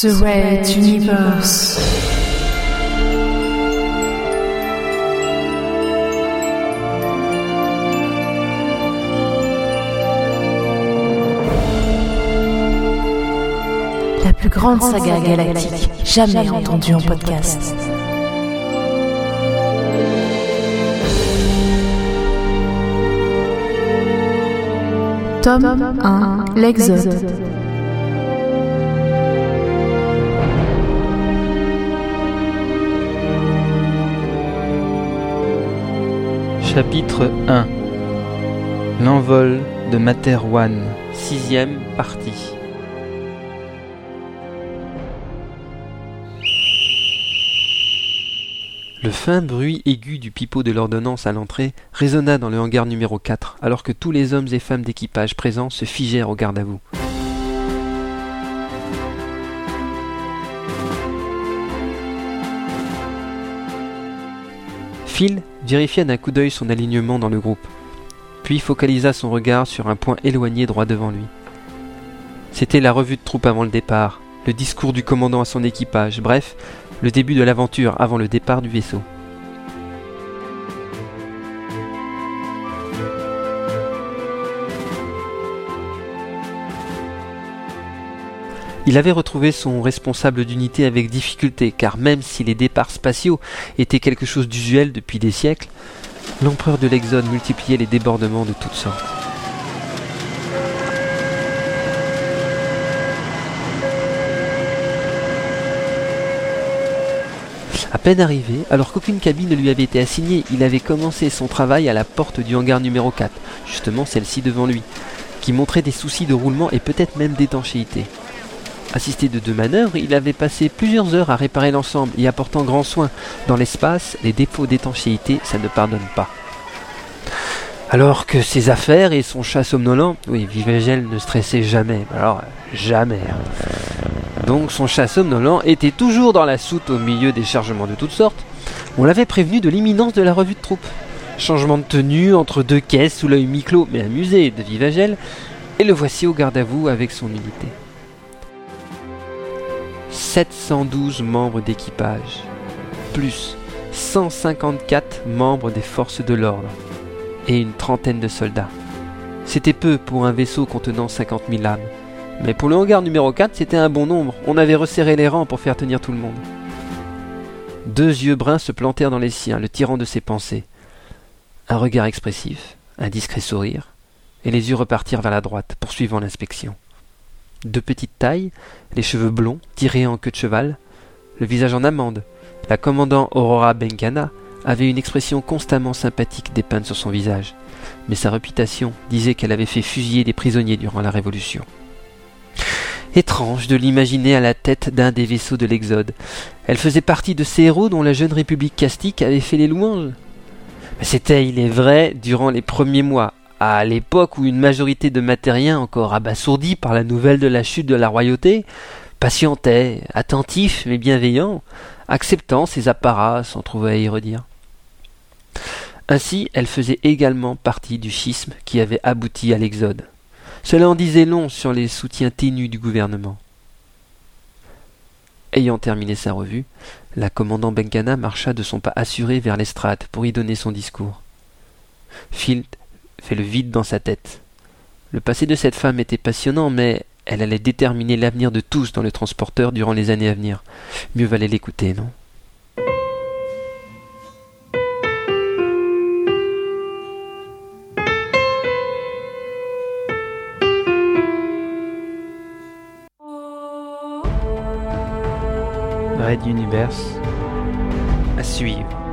The Red Universe. La plus grande saga galactique jamais entendue en podcast. Tome 1 L'Exode. Chapitre 1 L'envol de Materwan, sixième partie. Le fin bruit aigu du pipeau de l'ordonnance à l'entrée résonna dans le hangar numéro 4, alors que tous les hommes et femmes d'équipage présents se figèrent au garde à vous. Phil vérifia d'un coup d'œil son alignement dans le groupe, puis focalisa son regard sur un point éloigné droit devant lui. C'était la revue de troupe avant le départ, le discours du commandant à son équipage, bref, le début de l'aventure avant le départ du vaisseau. Il avait retrouvé son responsable d'unité avec difficulté, car même si les départs spatiaux étaient quelque chose d'usuel depuis des siècles, l'empereur de l'Exode multipliait les débordements de toutes sortes. À peine arrivé, alors qu'aucune cabine ne lui avait été assignée, il avait commencé son travail à la porte du hangar numéro 4, justement celle-ci devant lui, qui montrait des soucis de roulement et peut-être même d'étanchéité. Assisté de deux manœuvres, il avait passé plusieurs heures à réparer l'ensemble et apportant grand soin. Dans l'espace, les défauts d'étanchéité, ça ne pardonne pas. Alors que ses affaires et son chat somnolent, oui, Vivagel ne stressait jamais, alors jamais. Donc son chat somnolent était toujours dans la soute au milieu des chargements de toutes sortes. On l'avait prévenu de l'imminence de la revue de troupe. Changement de tenue entre deux caisses sous l'œil mi-clos mais amusé de Vivagel, et le voici au garde à vous avec son unité. 712 membres d'équipage, plus 154 membres des forces de l'ordre et une trentaine de soldats. C'était peu pour un vaisseau contenant 50 000 âmes, mais pour le hangar numéro 4, c'était un bon nombre. On avait resserré les rangs pour faire tenir tout le monde. Deux yeux bruns se plantèrent dans les siens, le tirant de ses pensées. Un regard expressif, un discret sourire, et les yeux repartirent vers la droite, poursuivant l'inspection de petite taille, les cheveux blonds, tirés en queue de cheval, le visage en amande. La commandant Aurora Bengana avait une expression constamment sympathique dépeinte sur son visage, mais sa réputation disait qu'elle avait fait fusiller des prisonniers durant la Révolution. Étrange de l'imaginer à la tête d'un des vaisseaux de l'Exode. Elle faisait partie de ces héros dont la jeune République castique avait fait les louanges. C'était, il est vrai, durant les premiers mois, à l'époque où une majorité de matériens encore abasourdis par la nouvelle de la chute de la royauté patientaient, attentifs mais bienveillants, acceptant ces apparats sans trouver à y redire. Ainsi, elle faisait également partie du schisme qui avait abouti à l'exode. Cela en disait long sur les soutiens ténus du gouvernement. Ayant terminé sa revue, la commandant Bengana marcha de son pas assuré vers l'estrade pour y donner son discours. Phil fait le vide dans sa tête. Le passé de cette femme était passionnant, mais elle allait déterminer l'avenir de tous dans le transporteur durant les années à venir. Mieux valait l'écouter, non? Red Universe à suivre.